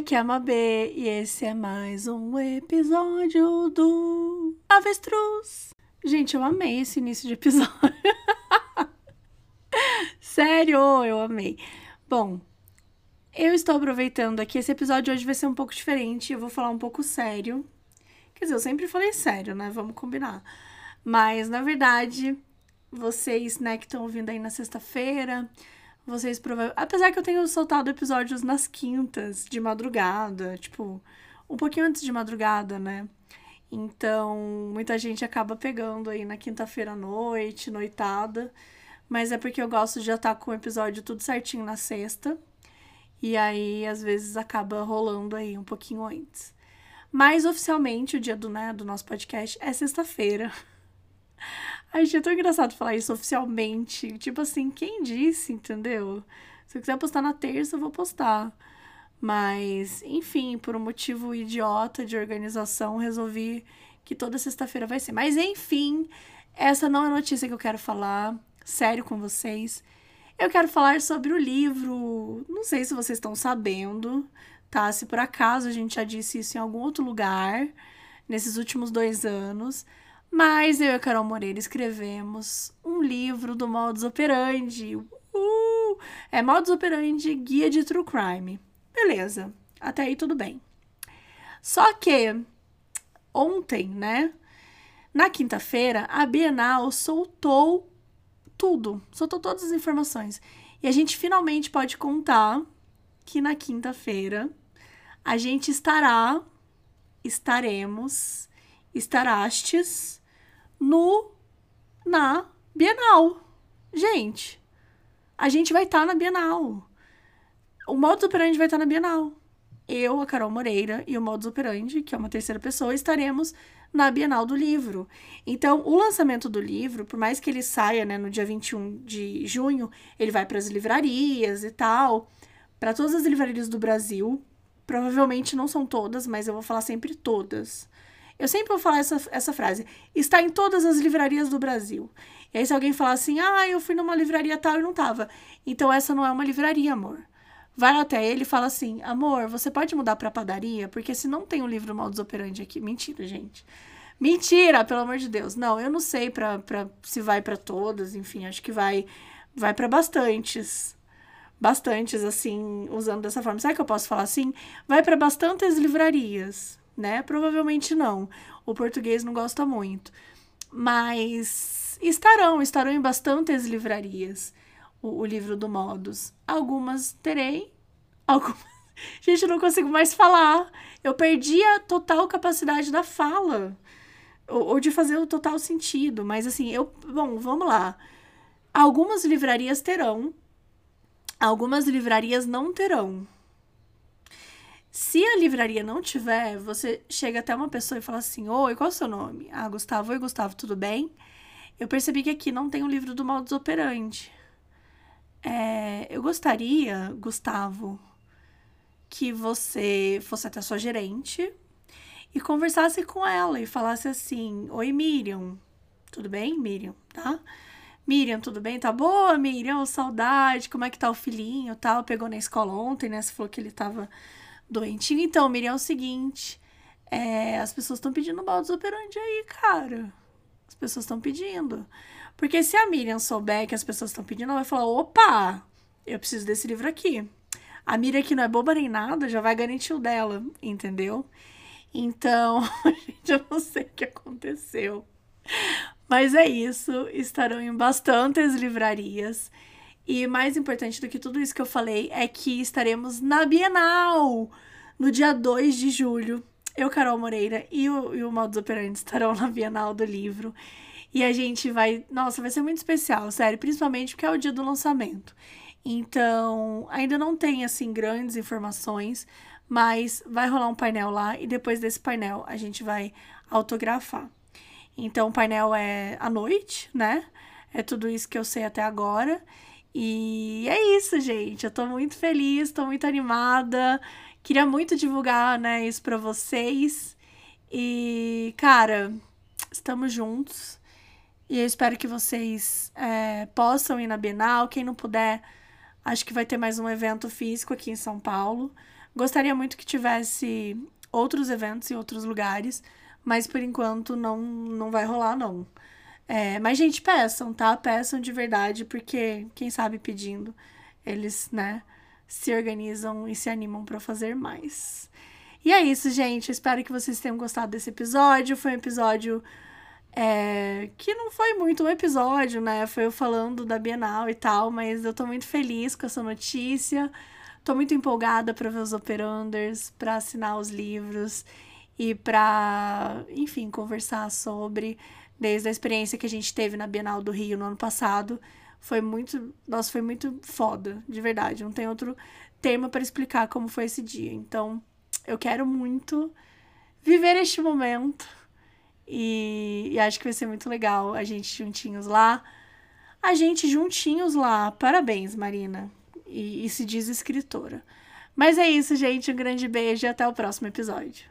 aqui é a Mabê e esse é mais um episódio do Avestruz. Gente, eu amei esse início de episódio. Sério, eu amei. Bom, eu estou aproveitando aqui. Esse episódio hoje vai ser um pouco diferente. Eu vou falar um pouco sério. Quer dizer, eu sempre falei sério, né? Vamos combinar. Mas, na verdade, vocês, né, que estão ouvindo aí na sexta-feira, vocês provavelmente. Apesar que eu tenho soltado episódios nas quintas, de madrugada, tipo, um pouquinho antes de madrugada, né? Então, muita gente acaba pegando aí na quinta-feira à noite, noitada. Mas é porque eu gosto de já estar tá com o episódio tudo certinho na sexta. E aí, às vezes, acaba rolando aí um pouquinho antes. Mas oficialmente o dia do, né, do nosso podcast é sexta-feira. Ai, gente, é tão engraçado falar isso oficialmente. Tipo assim, quem disse, entendeu? Se eu quiser postar na terça, eu vou postar. Mas, enfim, por um motivo idiota de organização, resolvi que toda sexta-feira vai ser. Mas, enfim, essa não é a notícia que eu quero falar. Sério com vocês. Eu quero falar sobre o livro. Não sei se vocês estão sabendo, tá? Se por acaso a gente já disse isso em algum outro lugar nesses últimos dois anos. Mas eu e a Carol Moreira escrevemos um livro do Modus Operandi. Uh! É Modus Operandi Guia de True Crime. Beleza, até aí tudo bem. Só que ontem, né? Na quinta-feira, a Bienal soltou tudo, soltou todas as informações. E a gente finalmente pode contar que na quinta-feira a gente estará, estaremos, estarastes no na Bienal. Gente, a gente vai estar tá na Bienal. O modus operandi vai estar tá na Bienal. Eu, a Carol Moreira e o modus operandi, que é uma terceira pessoa, estaremos na Bienal do Livro. Então, o lançamento do livro, por mais que ele saia né, no dia 21 de junho, ele vai para as livrarias e tal, para todas as livrarias do Brasil. Provavelmente não são todas, mas eu vou falar sempre todas. Eu sempre vou falar essa, essa frase. Está em todas as livrarias do Brasil. E aí, se alguém falar assim, ah, eu fui numa livraria tal e não tava. Então, essa não é uma livraria, amor. Vai até ele e fala assim, amor, você pode mudar pra padaria? Porque se não tem um livro Modus Operandi aqui. Mentira, gente. Mentira, pelo amor de Deus. Não, eu não sei pra, pra, se vai para todas, enfim, acho que vai vai para bastantes. Bastantes, assim, usando dessa forma. Sabe que eu posso falar assim? Vai para bastantes livrarias né? Provavelmente não. O português não gosta muito. Mas estarão, estarão em bastantes livrarias o, o livro do Modus. Algumas terei, algumas. Gente, eu não consigo mais falar. Eu perdi a total capacidade da fala. Ou, ou de fazer o total sentido. Mas assim, eu. Bom, vamos lá. Algumas livrarias terão, algumas livrarias não terão. Se a livraria não tiver, você chega até uma pessoa e fala assim: Oi, qual é o seu nome? Ah, Gustavo. Oi, Gustavo, tudo bem? Eu percebi que aqui não tem o um livro do modus operandi. É, eu gostaria, Gustavo, que você fosse até a sua gerente e conversasse com ela e falasse assim: Oi, Miriam. Tudo bem, Miriam? Tá? Miriam, tudo bem? Tá boa, Miriam? Saudade, como é que tá o filhinho? Tal? Pegou na escola ontem, né? Você falou que ele tava doentinho. Então, Miriam, é o seguinte: é, as pessoas estão pedindo modus operandi aí, cara. As pessoas estão pedindo. Porque se a Miriam souber que as pessoas estão pedindo, ela vai falar: opa, eu preciso desse livro aqui. A Miriam, que não é boba nem nada, já vai garantir o dela, entendeu? Então, gente, eu não sei o que aconteceu. Mas é isso, estarão em bastantes livrarias. E mais importante do que tudo isso que eu falei é que estaremos na Bienal no dia 2 de julho. Eu, Carol Moreira e o, e o Modus Operandi estarão na Bienal do livro. E a gente vai. Nossa, vai ser muito especial, sério. Principalmente porque é o dia do lançamento. Então, ainda não tem, assim, grandes informações. Mas vai rolar um painel lá. E depois desse painel, a gente vai autografar. Então, o painel é à noite, né? É tudo isso que eu sei até agora. E é isso, gente. Eu tô muito feliz, tô muito animada. Queria muito divulgar, né, isso para vocês. E, cara, estamos juntos. E eu espero que vocês é, possam ir na Bienal. Quem não puder, acho que vai ter mais um evento físico aqui em São Paulo. Gostaria muito que tivesse outros eventos em outros lugares, mas por enquanto não, não vai rolar, não. É, mas, gente, peçam, tá? Peçam de verdade, porque quem sabe pedindo, eles, né, se organizam e se animam para fazer mais. E é isso, gente. Espero que vocês tenham gostado desse episódio. Foi um episódio é, que não foi muito um episódio, né? Foi eu falando da Bienal e tal, mas eu tô muito feliz com essa notícia. Tô muito empolgada para ver os operanders, para assinar os livros e para, enfim, conversar sobre desde a experiência que a gente teve na Bienal do Rio no ano passado. Foi muito, nossa, foi muito foda, de verdade. Não tem outro termo para explicar como foi esse dia. Então, eu quero muito viver este momento e, e acho que vai ser muito legal a gente juntinhos lá. A gente juntinhos lá. Parabéns, Marina. E, e se diz escritora. Mas é isso, gente. Um grande beijo e até o próximo episódio.